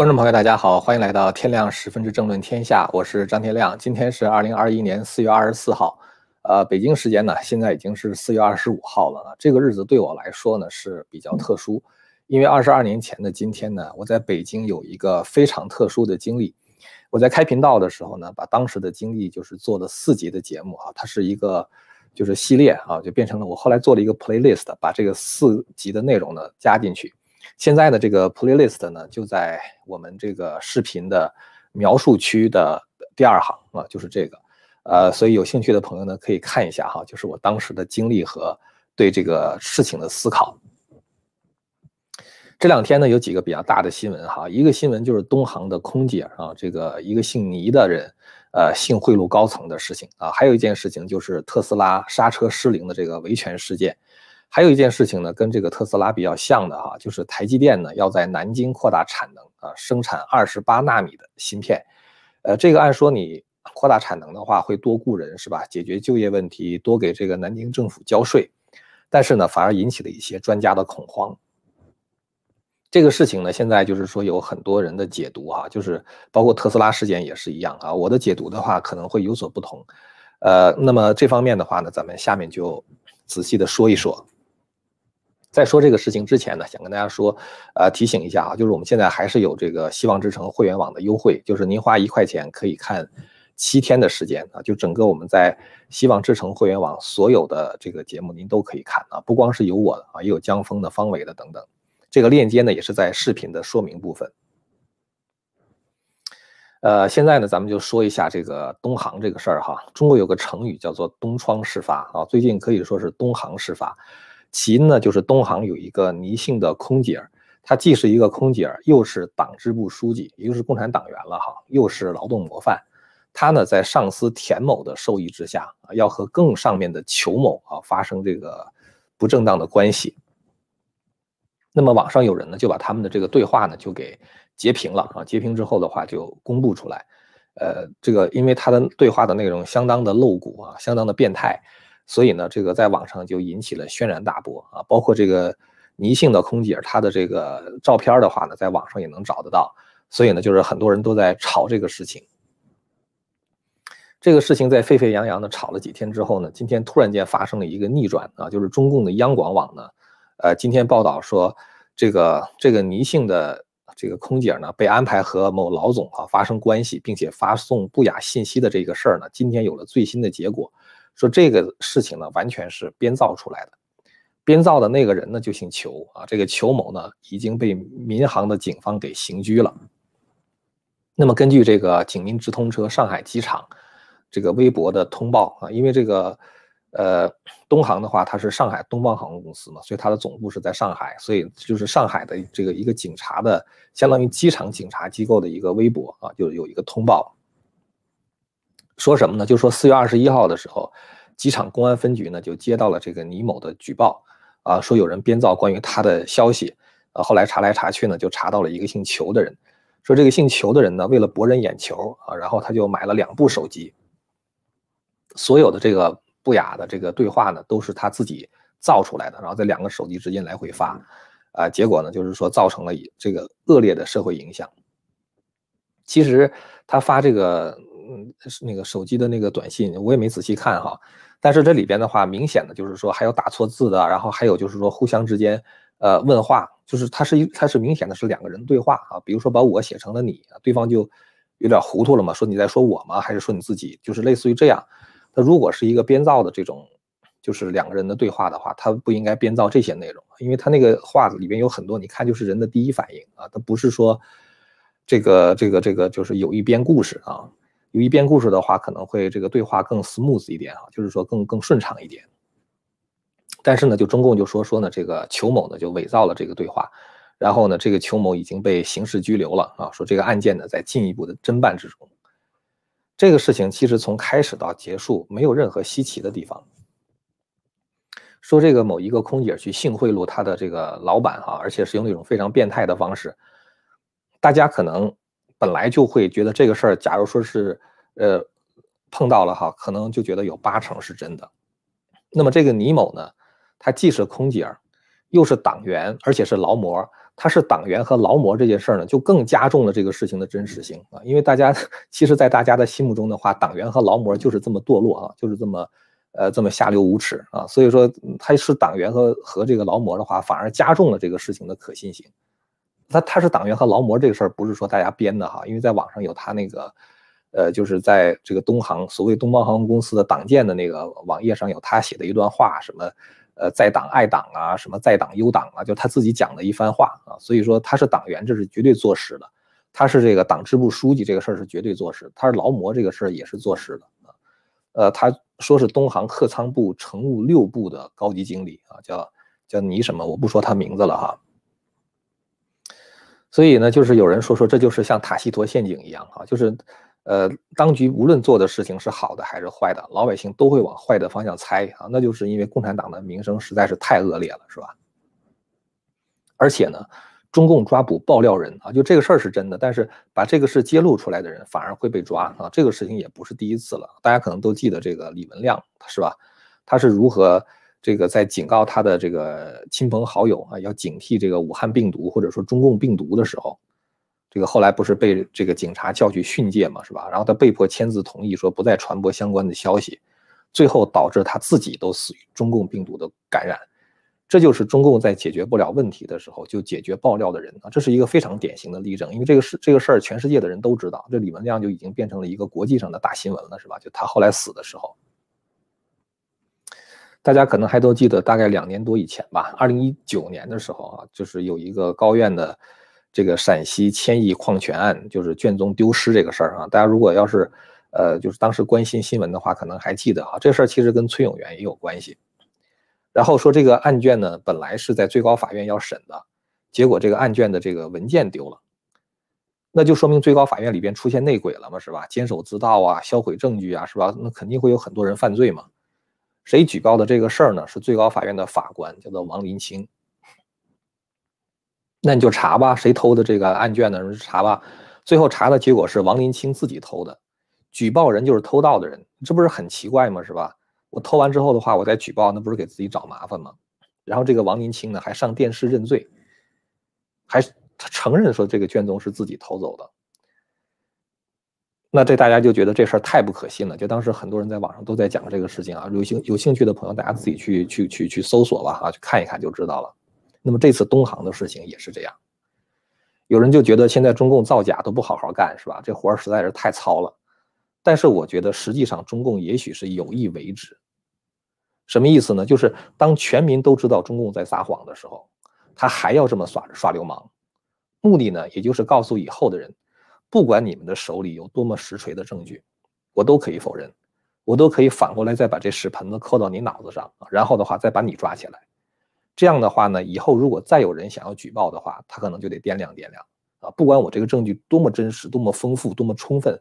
观众朋友，大家好，欢迎来到天亮十分之政论天下，我是张天亮。今天是二零二一年四月二十四号，呃，北京时间呢，现在已经是四月二十五号了。这个日子对我来说呢是比较特殊，因为二十二年前的今天呢，我在北京有一个非常特殊的经历。我在开频道的时候呢，把当时的经历就是做了四集的节目啊，它是一个就是系列啊，就变成了我后来做了一个 playlist，把这个四集的内容呢加进去。现在的这个 playlist 呢，就在我们这个视频的描述区的第二行啊，就是这个，呃，所以有兴趣的朋友呢，可以看一下哈，就是我当时的经历和对这个事情的思考。这两天呢，有几个比较大的新闻哈，一个新闻就是东航的空姐啊，这个一个姓倪的人，呃，性贿赂高层的事情啊，还有一件事情就是特斯拉刹车失灵的这个维权事件。还有一件事情呢，跟这个特斯拉比较像的哈，就是台积电呢要在南京扩大产能啊，生产二十八纳米的芯片。呃，这个按说你扩大产能的话，会多雇人是吧？解决就业问题，多给这个南京政府交税。但是呢，反而引起了一些专家的恐慌。这个事情呢，现在就是说有很多人的解读哈，就是包括特斯拉事件也是一样啊。我的解读的话可能会有所不同。呃，那么这方面的话呢，咱们下面就仔细的说一说。在说这个事情之前呢，想跟大家说，呃，提醒一下啊，就是我们现在还是有这个希望之城会员网的优惠，就是您花一块钱可以看七天的时间啊，就整个我们在希望之城会员网所有的这个节目您都可以看啊，不光是有我的啊，也有江峰的、方伟的等等。这个链接呢也是在视频的说明部分。呃，现在呢咱们就说一下这个东航这个事儿哈，中国有个成语叫做东窗事发啊，最近可以说是东航事发。其因呢，就是东航有一个倪姓的空姐，她既是一个空姐，又是党支部书记，也就是共产党员了哈，又是劳动模范。她呢，在上司田某的授意之下，要和更上面的裘某啊发生这个不正当的关系。那么网上有人呢，就把他们的这个对话呢，就给截屏了啊，截屏之后的话就公布出来。呃，这个因为他的对话的内容相当的露骨啊，相当的变态。所以呢，这个在网上就引起了轩然大波啊！包括这个倪姓的空姐，她的这个照片的话呢，在网上也能找得到。所以呢，就是很多人都在吵这个事情。这个事情在沸沸扬扬的吵了几天之后呢，今天突然间发生了一个逆转啊！就是中共的央广网呢，呃，今天报道说，这个这个倪姓的这个空姐呢，被安排和某老总啊发生关系，并且发送不雅信息的这个事儿呢，今天有了最新的结果。说这个事情呢，完全是编造出来的。编造的那个人呢，就姓裘啊。这个裘某呢，已经被民航的警方给刑拘了。那么根据这个警民直通车上海机场这个微博的通报啊，因为这个呃东航的话，它是上海东方航空公司嘛，所以它的总部是在上海，所以就是上海的这个一个警察的，相当于机场警察机构的一个微博啊，就有一个通报。说什么呢？就说四月二十一号的时候，机场公安分局呢就接到了这个倪某的举报，啊，说有人编造关于他的消息，啊，后来查来查去呢，就查到了一个姓裘的人，说这个姓裘的人呢，为了博人眼球啊，然后他就买了两部手机，所有的这个不雅的这个对话呢，都是他自己造出来的，然后在两个手机之间来回发，啊，结果呢，就是说造成了这个恶劣的社会影响。其实他发这个。嗯，是那个手机的那个短信，我也没仔细看哈。但是这里边的话，明显的就是说还有打错字的，然后还有就是说互相之间呃问话，就是它是一它是明显的是两个人对话啊。比如说把我写成了你，对方就有点糊涂了嘛，说你在说我吗？还是说你自己？就是类似于这样。那如果是一个编造的这种，就是两个人的对话的话，他不应该编造这些内容，因为他那个话里边有很多，你看就是人的第一反应啊，他不是说这个这个这个就是有意编故事啊。有一编故事的话，可能会这个对话更 smooth 一点啊，就是说更更顺畅一点。但是呢，就中共就说说呢，这个裘某呢就伪造了这个对话，然后呢，这个裘某已经被刑事拘留了啊，说这个案件呢在进一步的侦办之中。这个事情其实从开始到结束没有任何稀奇的地方。说这个某一个空姐去性贿赂他的这个老板哈，而且是用那种非常变态的方式，大家可能。本来就会觉得这个事儿，假如说是，呃，碰到了哈，可能就觉得有八成是真的。那么这个倪某呢，他既是空姐，又是党员，而且是劳模，他是党员和劳模这件事呢，就更加重了这个事情的真实性啊。因为大家 其实，在大家的心目中的话，党员和劳模就是这么堕落啊，就是这么呃这么下流无耻啊。所以说他是党员和和这个劳模的话，反而加重了这个事情的可信性。他他是党员和劳模这个事儿，不是说大家编的哈，因为在网上有他那个呃，就是在这个东航所谓东方航空公司的党建的那个网页上有他写的一段话，什么。呃，在党爱党啊，什么在党优党啊，就他自己讲的一番话啊，所以说他是党员，这是绝对坐实的；他是这个党支部书记，这个事儿是绝对坐实；他是劳模，这个事儿也是坐实的啊。呃，他说是东航客舱部乘务六部的高级经理啊，叫叫你什么，我不说他名字了哈。所以呢，就是有人说说这就是像塔西佗陷阱一样啊，就是。呃，当局无论做的事情是好的还是坏的，老百姓都会往坏的方向猜啊，那就是因为共产党的名声实在是太恶劣了，是吧？而且呢，中共抓捕爆料人啊，就这个事儿是真的，但是把这个事揭露出来的人反而会被抓啊，这个事情也不是第一次了。大家可能都记得这个李文亮是吧？他是如何这个在警告他的这个亲朋好友啊，要警惕这个武汉病毒或者说中共病毒的时候。这个后来不是被这个警察叫去训诫嘛，是吧？然后他被迫签字同意说不再传播相关的消息，最后导致他自己都死于中共病毒的感染。这就是中共在解决不了问题的时候就解决爆料的人啊，这是一个非常典型的例证。因为这个事这个事儿全世界的人都知道，这李文亮就已经变成了一个国际上的大新闻了，是吧？就他后来死的时候，大家可能还都记得，大概两年多以前吧，二零一九年的时候啊，就是有一个高院的。这个陕西千亿矿权案，就是卷宗丢失这个事儿啊，大家如果要是，呃，就是当时关心新闻的话，可能还记得啊，这事儿其实跟崔永元也有关系。然后说这个案卷呢，本来是在最高法院要审的，结果这个案卷的这个文件丢了，那就说明最高法院里边出现内鬼了嘛，是吧？监守自盗啊，销毁证据啊，是吧？那肯定会有很多人犯罪嘛。谁举报的这个事儿呢？是最高法院的法官，叫做王林清。那你就查吧，谁偷的这个案卷呢？查吧，最后查的结果是王林清自己偷的，举报人就是偷盗的人，这不是很奇怪吗？是吧？我偷完之后的话，我再举报，那不是给自己找麻烦吗？然后这个王林清呢，还上电视认罪，还承认说这个卷宗是自己偷走的。那这大家就觉得这事儿太不可信了，就当时很多人在网上都在讲这个事情啊，有兴有兴趣的朋友，大家自己去去去去搜索吧，啊，去看一看就知道了。那么这次东航的事情也是这样，有人就觉得现在中共造假都不好好干，是吧？这活儿实在是太糙了。但是我觉得实际上中共也许是有意为之。什么意思呢？就是当全民都知道中共在撒谎的时候，他还要这么耍耍流氓，目的呢，也就是告诉以后的人，不管你们的手里有多么实锤的证据，我都可以否认，我都可以反过来再把这屎盆子扣到你脑子上，然后的话再把你抓起来。这样的话呢，以后如果再有人想要举报的话，他可能就得掂量掂量啊。不管我这个证据多么真实、多么丰富、多么充分，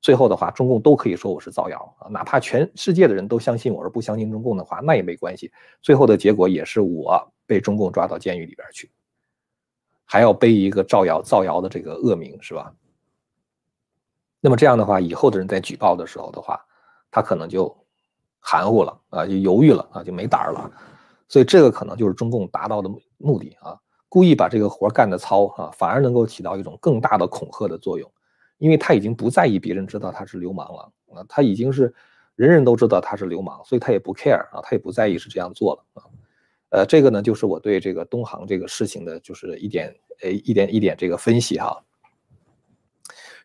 最后的话，中共都可以说我是造谣啊。哪怕全世界的人都相信我而不相信中共的话，那也没关系。最后的结果也是我被中共抓到监狱里边去，还要背一个造谣造谣的这个恶名，是吧？那么这样的话，以后的人在举报的时候的话，他可能就含糊了啊，就犹豫了啊，就没胆儿了。所以这个可能就是中共达到的目的啊，故意把这个活干的糙啊，反而能够起到一种更大的恐吓的作用，因为他已经不在意别人知道他是流氓了啊，他已经是人人都知道他是流氓，所以他也不 care 啊，他也不在意是这样做了啊，呃，这个呢就是我对这个东航这个事情的就是一点呃一点一点这个分析哈。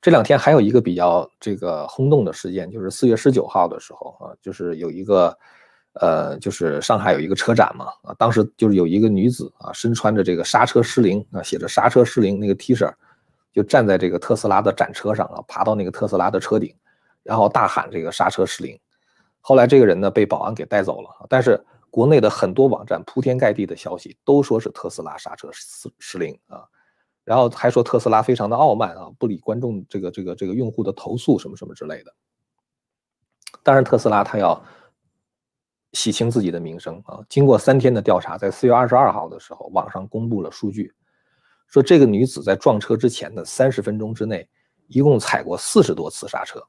这两天还有一个比较这个轰动的事件，就是四月十九号的时候啊，就是有一个。呃，就是上海有一个车展嘛，啊，当时就是有一个女子啊，身穿着这个刹车失灵啊，写着刹车失灵那个 T 恤，就站在这个特斯拉的展车上啊，爬到那个特斯拉的车顶，然后大喊这个刹车失灵。后来这个人呢被保安给带走了，但是国内的很多网站铺天盖地的消息都说是特斯拉刹车失失灵啊，然后还说特斯拉非常的傲慢啊，不理观众这个这个这个用户的投诉什么什么之类的。当然特斯拉它要。洗清自己的名声啊！经过三天的调查，在四月二十二号的时候，网上公布了数据，说这个女子在撞车之前的三十分钟之内，一共踩过四十多次刹车。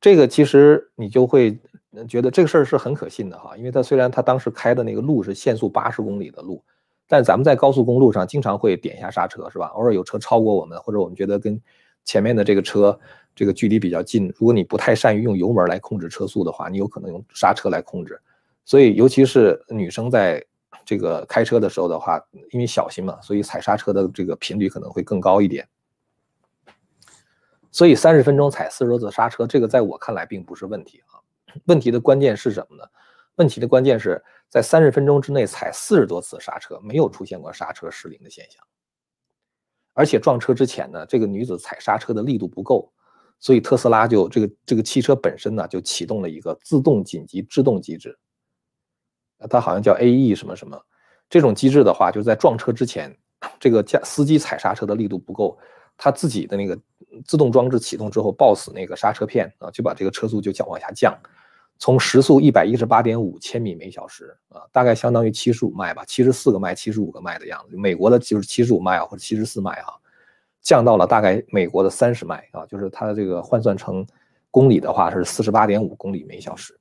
这个其实你就会觉得这个事儿是很可信的哈，因为他虽然他当时开的那个路是限速八十公里的路，但咱们在高速公路上经常会点一下刹车，是吧？偶尔有车超过我们，或者我们觉得跟前面的这个车这个距离比较近，如果你不太善于用油门来控制车速的话，你有可能用刹车来控制。所以，尤其是女生在这个开车的时候的话，因为小心嘛，所以踩刹车的这个频率可能会更高一点。所以三十分钟踩四十多次刹车，这个在我看来并不是问题啊。问题的关键是什么呢？问题的关键是在三十分钟之内踩四十多次刹车，没有出现过刹车失灵的现象。而且撞车之前呢，这个女子踩刹车的力度不够，所以特斯拉就这个这个汽车本身呢就启动了一个自动紧急制动机制。它好像叫 AE 什么什么，这种机制的话，就是在撞车之前，这个驾司机踩刹车的力度不够，他自己的那个自动装置启动之后，抱死那个刹车片啊，就把这个车速就降往下降。从时速一百一十八点五千米每小时啊，大概相当于七十五迈吧，七十四个迈、七十五个迈的样子。美国的就是七十五迈啊，或者七十四迈啊，降到了大概美国的三十迈啊，就是它的这个换算成公里的话是四十八点五公里每小时。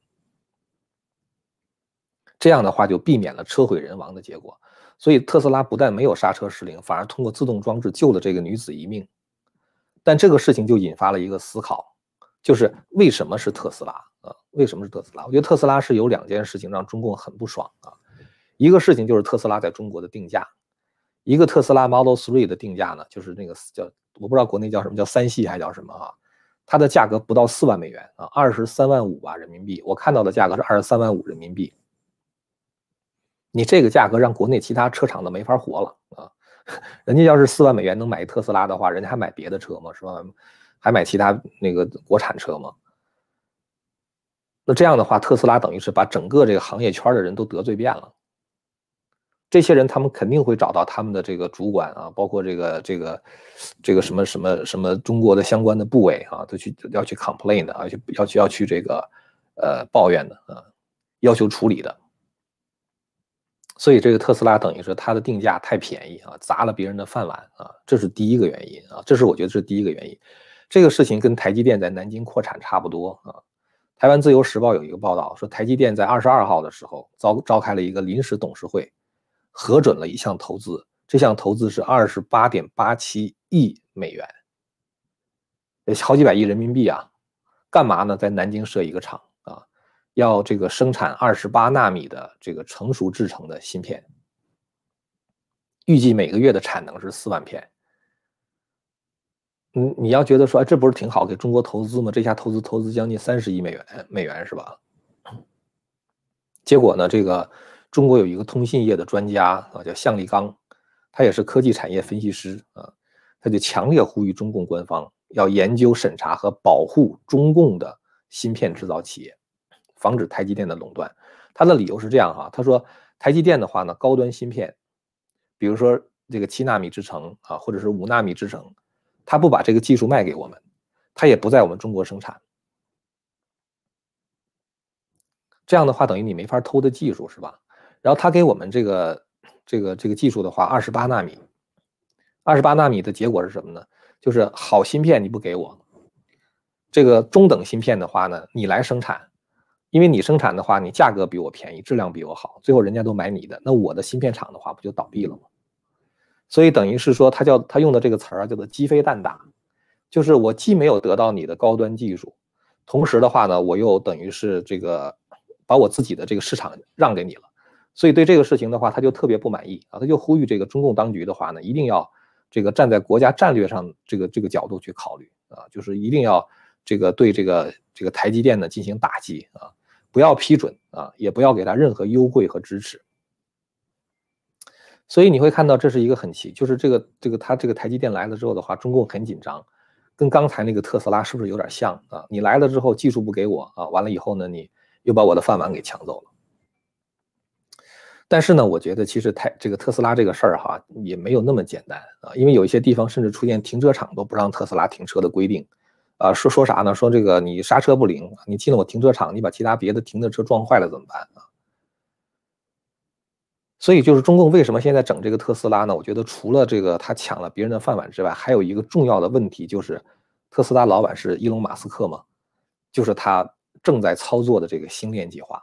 这样的话就避免了车毁人亡的结果。所以特斯拉不但没有刹车失灵，反而通过自动装置救了这个女子一命。但这个事情就引发了一个思考，就是为什么是特斯拉？啊，为什么是特斯拉？我觉得特斯拉是有两件事情让中共很不爽啊。一个事情就是特斯拉在中国的定价，一个特斯拉 Model 3的定价呢，就是那个叫我不知道国内叫什么叫三系还叫什么啊？它的价格不到四万美元啊，二十三万五吧人民币。我看到的价格是二十三万五人民币。你这个价格让国内其他车厂都没法活了啊！人家要是四万美元能买一特斯拉的话，人家还买别的车吗？是吧？还买其他那个国产车吗？那这样的话，特斯拉等于是把整个这个行业圈的人都得罪遍了。这些人他们肯定会找到他们的这个主管啊，包括这个这个这个什么什么什么中国的相关的部委啊，都去要去 complain 的啊，去要去要去这个呃抱怨的啊，要求处理的。所以这个特斯拉等于是它的定价太便宜啊，砸了别人的饭碗啊，这是第一个原因啊，这是我觉得是第一个原因。这个事情跟台积电在南京扩产差不多啊。台湾自由时报有一个报道说，台积电在二十二号的时候召召开了一个临时董事会，核准了一项投资，这项投资是二十八点八七亿美元，好几百亿人民币啊！干嘛呢？在南京设一个厂啊，要这个生产二十八纳米的这个成熟制成的芯片，预计每个月的产能是四万片。你，你要觉得说，这不是挺好，给中国投资吗？这下投资投资将近三十亿美元，美元是吧？结果呢，这个中国有一个通信业的专家啊，叫向立刚，他也是科技产业分析师啊，他就强烈呼吁中共官方要研究审查和保护中共的芯片制造企业，防止台积电的垄断。他的理由是这样哈，他说台积电的话呢，高端芯片，比如说这个七纳米制程啊，或者是五纳米制程。他不把这个技术卖给我们，他也不在我们中国生产。这样的话，等于你没法偷的技术是吧？然后他给我们这个这个这个技术的话，二十八纳米，二十八纳米的结果是什么呢？就是好芯片你不给我，这个中等芯片的话呢，你来生产，因为你生产的话，你价格比我便宜，质量比我好，最后人家都买你的，那我的芯片厂的话不就倒闭了吗？所以等于是说，他叫他用的这个词儿啊，叫做鸡飞蛋打，就是我既没有得到你的高端技术，同时的话呢，我又等于是这个把我自己的这个市场让给你了，所以对这个事情的话，他就特别不满意啊，他就呼吁这个中共当局的话呢，一定要这个站在国家战略上这个这个角度去考虑啊，就是一定要这个对这个这个台积电呢进行打击啊，不要批准啊，也不要给他任何优惠和支持。所以你会看到，这是一个很奇，就是这个这个他这个台积电来了之后的话，中共很紧张，跟刚才那个特斯拉是不是有点像啊？你来了之后技术不给我啊，完了以后呢，你又把我的饭碗给抢走了。但是呢，我觉得其实台这个特斯拉这个事儿哈，也没有那么简单啊，因为有一些地方甚至出现停车场都不让特斯拉停车的规定，啊，说说啥呢？说这个你刹车不灵，你进了我停车场，你把其他别的停的车撞坏了怎么办啊？所以就是中共为什么现在整这个特斯拉呢？我觉得除了这个他抢了别人的饭碗之外，还有一个重要的问题就是，特斯拉老板是伊隆马斯克嘛，就是他正在操作的这个星链计划。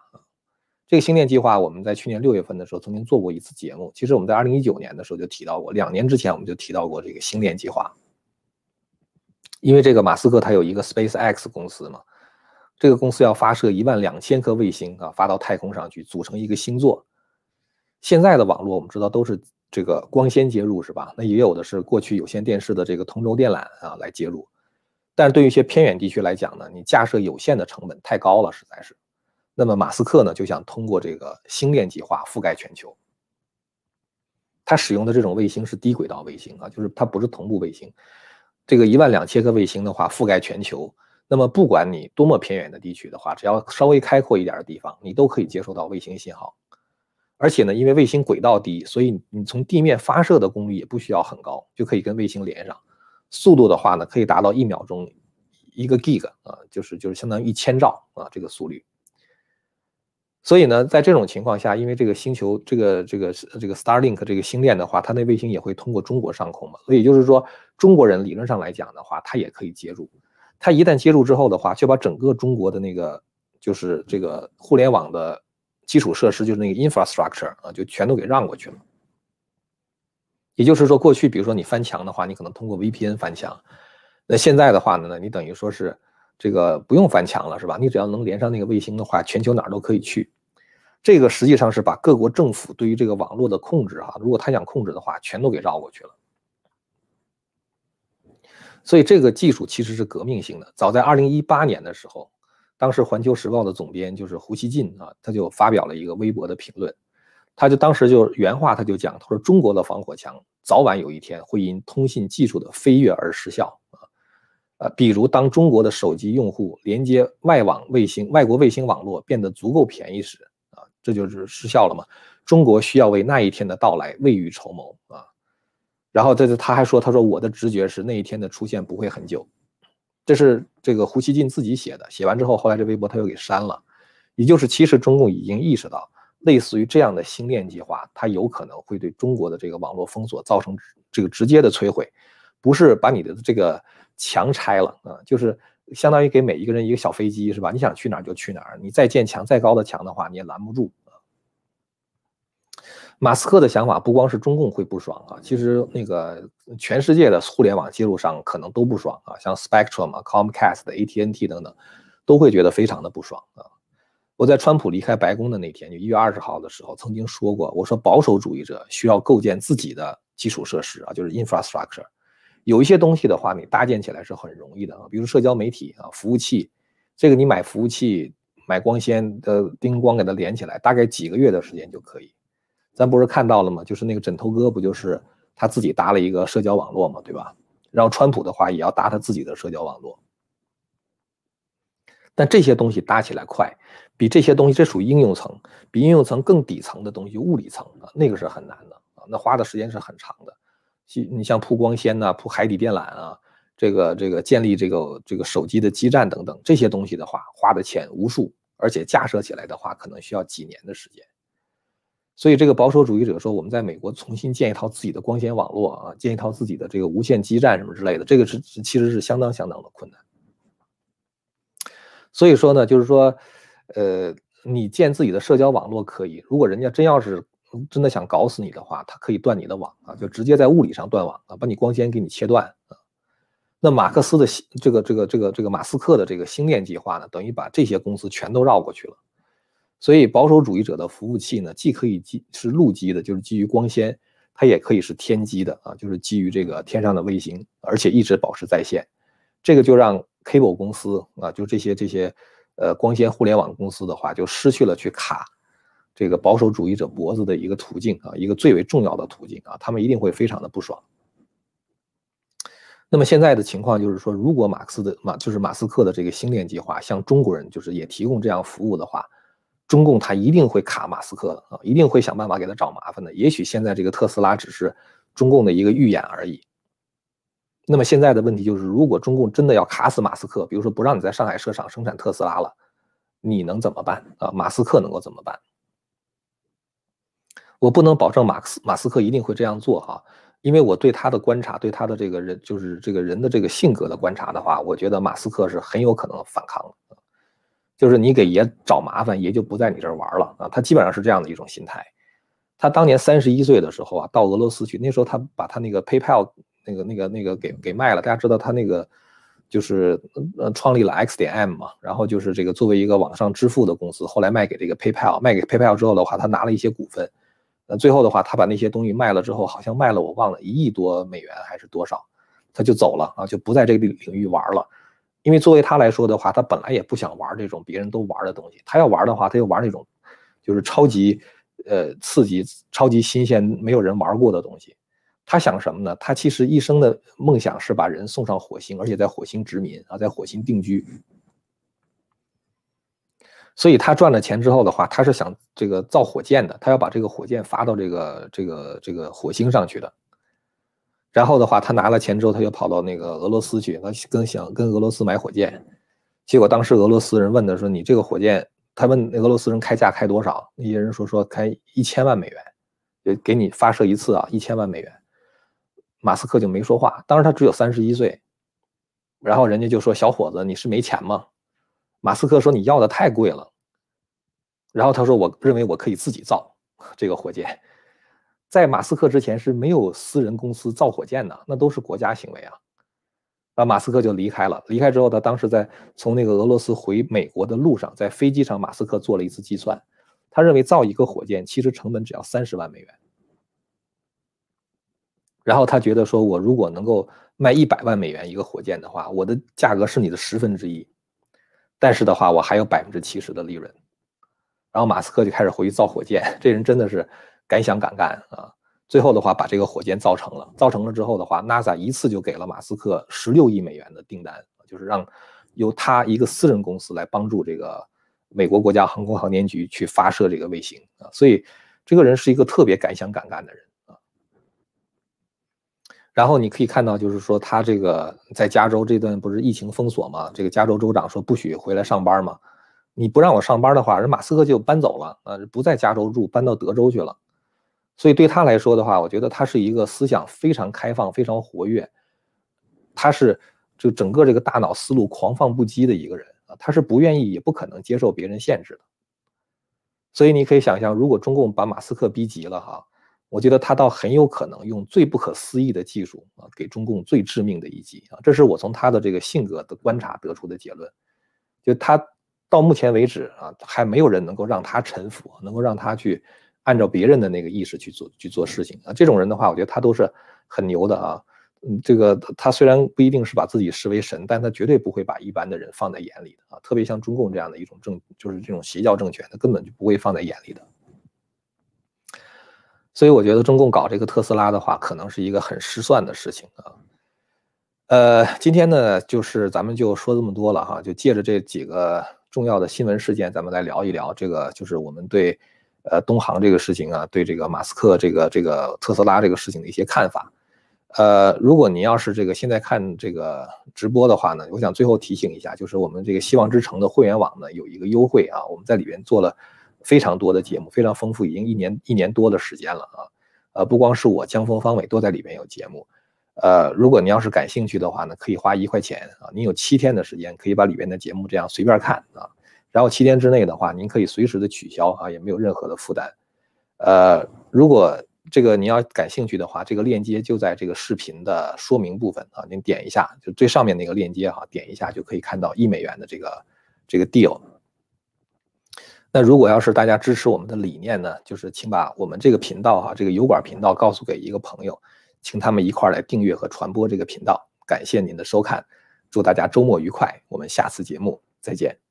这个星链计划，我们在去年六月份的时候曾经做过一次节目。其实我们在二零一九年的时候就提到过，两年之前我们就提到过这个星链计划。因为这个马斯克他有一个 Space X 公司嘛，这个公司要发射一万两千颗卫星啊，发到太空上去，组成一个星座。现在的网络我们知道都是这个光纤接入是吧？那也有的是过去有线电视的这个同轴电缆啊来接入。但是对于一些偏远地区来讲呢，你架设有线的成本太高了，实在是。那么马斯克呢就想通过这个星链计划覆盖全球。他使用的这种卫星是低轨道卫星啊，就是它不是同步卫星。这个一万两千颗卫星的话覆盖全球，那么不管你多么偏远的地区的话，只要稍微开阔一点的地方，你都可以接收到卫星信号。而且呢，因为卫星轨道低，所以你从地面发射的功率也不需要很高，就可以跟卫星连上。速度的话呢，可以达到一秒钟一个 gig 啊，就是就是相当于一千兆啊这个速率。所以呢，在这种情况下，因为这个星球，这个这个这个 Starlink 这个星链的话，它那卫星也会通过中国上空嘛，所以就是说，中国人理论上来讲的话，它也可以接入。它一旦接入之后的话，就把整个中国的那个就是这个互联网的基础设施，就是那个 infrastructure 啊，就全都给让过去了。也就是说，过去比如说你翻墙的话，你可能通过 VPN 翻墙，那现在的话呢，你等于说是这个不用翻墙了，是吧？你只要能连上那个卫星的话，全球哪儿都可以去。这个实际上是把各国政府对于这个网络的控制，哈，如果他想控制的话，全都给绕过去了。所以这个技术其实是革命性的。早在二零一八年的时候，当时《环球时报》的总编就是胡锡进啊，他就发表了一个微博的评论，他就当时就原话他就讲，他说中国的防火墙早晚有一天会因通信技术的飞跃而失效啊，呃，比如当中国的手机用户连接外网卫星、外国卫星网络变得足够便宜时啊。这就是失效了嘛？中国需要为那一天的到来未雨绸缪啊！然后这是他还说，他说我的直觉是那一天的出现不会很久。这是这个胡锡进自己写的，写完之后，后来这微博他又给删了。也就是其实中共已经意识到，类似于这样的星链计划，它有可能会对中国的这个网络封锁造成这个直接的摧毁，不是把你的这个墙拆了啊，就是。相当于给每一个人一个小飞机，是吧？你想去哪儿就去哪儿，你再建墙再高的墙的话，你也拦不住马斯克的想法不光是中共会不爽啊，其实那个全世界的互联网接入商可能都不爽啊，像 Spectrum 啊、Comcast、AT&T 等等，都会觉得非常的不爽啊。我在川普离开白宫的那天，就一月二十号的时候，曾经说过，我说保守主义者需要构建自己的基础设施啊，就是 infrastructure。有一些东西的话，你搭建起来是很容易的啊，比如社交媒体啊，服务器，这个你买服务器、买光纤的叮光给它连起来，大概几个月的时间就可以。咱不是看到了吗？就是那个枕头哥，不就是他自己搭了一个社交网络嘛，对吧？然后川普的话也要搭他自己的社交网络。但这些东西搭起来快，比这些东西这属于应用层，比应用层更底层的东西，物理层啊，那个是很难的啊，那花的时间是很长的。你像铺光纤呐，铺海底电缆啊，这个这个建立这个这个手机的基站等等这些东西的话，花的钱无数，而且架设起来的话，可能需要几年的时间。所以这个保守主义者说，我们在美国重新建一套自己的光纤网络啊，建一套自己的这个无线基站什么之类的，这个是其实是相当相当的困难。所以说呢，就是说，呃，你建自己的社交网络可以，如果人家真要是。真的想搞死你的话，他可以断你的网啊，就直接在物理上断网啊，把你光纤给你切断啊。那马克思的这个这个这个这个马斯克的这个星链计划呢，等于把这些公司全都绕过去了。所以保守主义者的服务器呢，既可以基是陆基的，就是基于光纤，它也可以是天基的啊，就是基于这个天上的卫星，而且一直保持在线。这个就让 cable 公司啊，就这些这些呃光纤互联网公司的话，就失去了去卡。这个保守主义者脖子的一个途径啊，一个最为重要的途径啊，他们一定会非常的不爽。那么现在的情况就是说，如果马克思的马就是马斯克的这个星链计划向中国人就是也提供这样服务的话，中共他一定会卡马斯克的啊，一定会想办法给他找麻烦的。也许现在这个特斯拉只是中共的一个预演而已。那么现在的问题就是，如果中共真的要卡死马斯克，比如说不让你在上海设厂生产特斯拉了，你能怎么办啊？马斯克能够怎么办？我不能保证马克思马斯克一定会这样做哈，因为我对他的观察，对他的这个人就是这个人的这个性格的观察的话，我觉得马斯克是很有可能反抗的。就是你给爷找麻烦，爷就不在你这儿玩了啊。他基本上是这样的一种心态。他当年三十一岁的时候啊，到俄罗斯去，那时候他把他那个 PayPal 那个那个那个给给卖了。大家知道他那个就是呃创立了 X 点 M 嘛，然后就是这个作为一个网上支付的公司，后来卖给这个 PayPal，卖给 PayPal 之后的话，他拿了一些股份。呃，最后的话，他把那些东西卖了之后，好像卖了我忘了一亿多美元还是多少，他就走了啊，就不在这个领域玩了。因为作为他来说的话，他本来也不想玩这种别人都玩的东西，他要玩的话，他就玩那种就是超级。呃，刺激、超级新鲜、没有人玩过的东西，他想什么呢？他其实一生的梦想是把人送上火星，而且在火星殖民啊，在火星定居。所以他赚了钱之后的话，他是想这个造火箭的，他要把这个火箭发到这个这个这个火星上去的。然后的话，他拿了钱之后，他就跑到那个俄罗斯去，他跟想跟俄罗斯买火箭。结果当时俄罗斯人问的说：“你这个火箭？”他问那俄罗斯人开价开多少？那些人说说开一千万美元，就给你发射一次啊，一千万美元。马斯克就没说话，当时他只有三十一岁。然后人家就说：“小伙子，你是没钱吗？”马斯克说：“你要的太贵了。”然后他说：“我认为我可以自己造这个火箭。”在马斯克之前是没有私人公司造火箭的，那都是国家行为啊。啊，马斯克就离开了。离开之后，他当时在从那个俄罗斯回美国的路上，在飞机上，马斯克做了一次计算，他认为造一个火箭其实成本只要三十万美元。然后他觉得说，我如果能够卖一百万美元一个火箭的话，我的价格是你的十分之一，但是的话，我还有百分之七十的利润。然后马斯克就开始回去造火箭，这人真的是敢想敢干啊。最后的话，把这个火箭造成了。造成了之后的话，NASA 一次就给了马斯克十六亿美元的订单，就是让由他一个私人公司来帮助这个美国国家航空航天局去发射这个卫星啊。所以这个人是一个特别敢想敢干的人啊。然后你可以看到，就是说他这个在加州这段不是疫情封锁嘛？这个加州州长说不许回来上班嘛？你不让我上班的话，人马斯克就搬走了啊，不在加州住，搬到德州去了。所以对他来说的话，我觉得他是一个思想非常开放、非常活跃，他是就整个这个大脑思路狂放不羁的一个人啊，他是不愿意也不可能接受别人限制的。所以你可以想象，如果中共把马斯克逼急了哈，我觉得他倒很有可能用最不可思议的技术啊，给中共最致命的一击啊。这是我从他的这个性格的观察得出的结论。就他到目前为止啊，还没有人能够让他臣服，能够让他去。按照别人的那个意识去做去做事情啊，这种人的话，我觉得他都是很牛的啊。嗯，这个他虽然不一定是把自己视为神，但他绝对不会把一般的人放在眼里的啊。特别像中共这样的一种政，就是这种邪教政权，他根本就不会放在眼里的。所以我觉得中共搞这个特斯拉的话，可能是一个很失算的事情啊。呃，今天呢，就是咱们就说这么多了哈，就借着这几个重要的新闻事件，咱们来聊一聊这个，就是我们对。呃，东航这个事情啊，对这个马斯克这个这个特斯拉这个事情的一些看法。呃，如果你要是这个现在看这个直播的话呢，我想最后提醒一下，就是我们这个希望之城的会员网呢有一个优惠啊，我们在里边做了非常多的节目，非常丰富，已经一年一年多的时间了啊。呃，不光是我江峰方伟都在里边有节目。呃，如果你要是感兴趣的话呢，可以花一块钱啊，你有七天的时间可以把里边的节目这样随便看啊。然后七天之内的话，您可以随时的取消啊，也没有任何的负担。呃，如果这个你要感兴趣的话，这个链接就在这个视频的说明部分啊，您点一下，就最上面那个链接哈，点一下就可以看到一美元的这个这个 deal。那如果要是大家支持我们的理念呢，就是请把我们这个频道哈，这个油管频道告诉给一个朋友，请他们一块来订阅和传播这个频道。感谢您的收看，祝大家周末愉快，我们下次节目再见。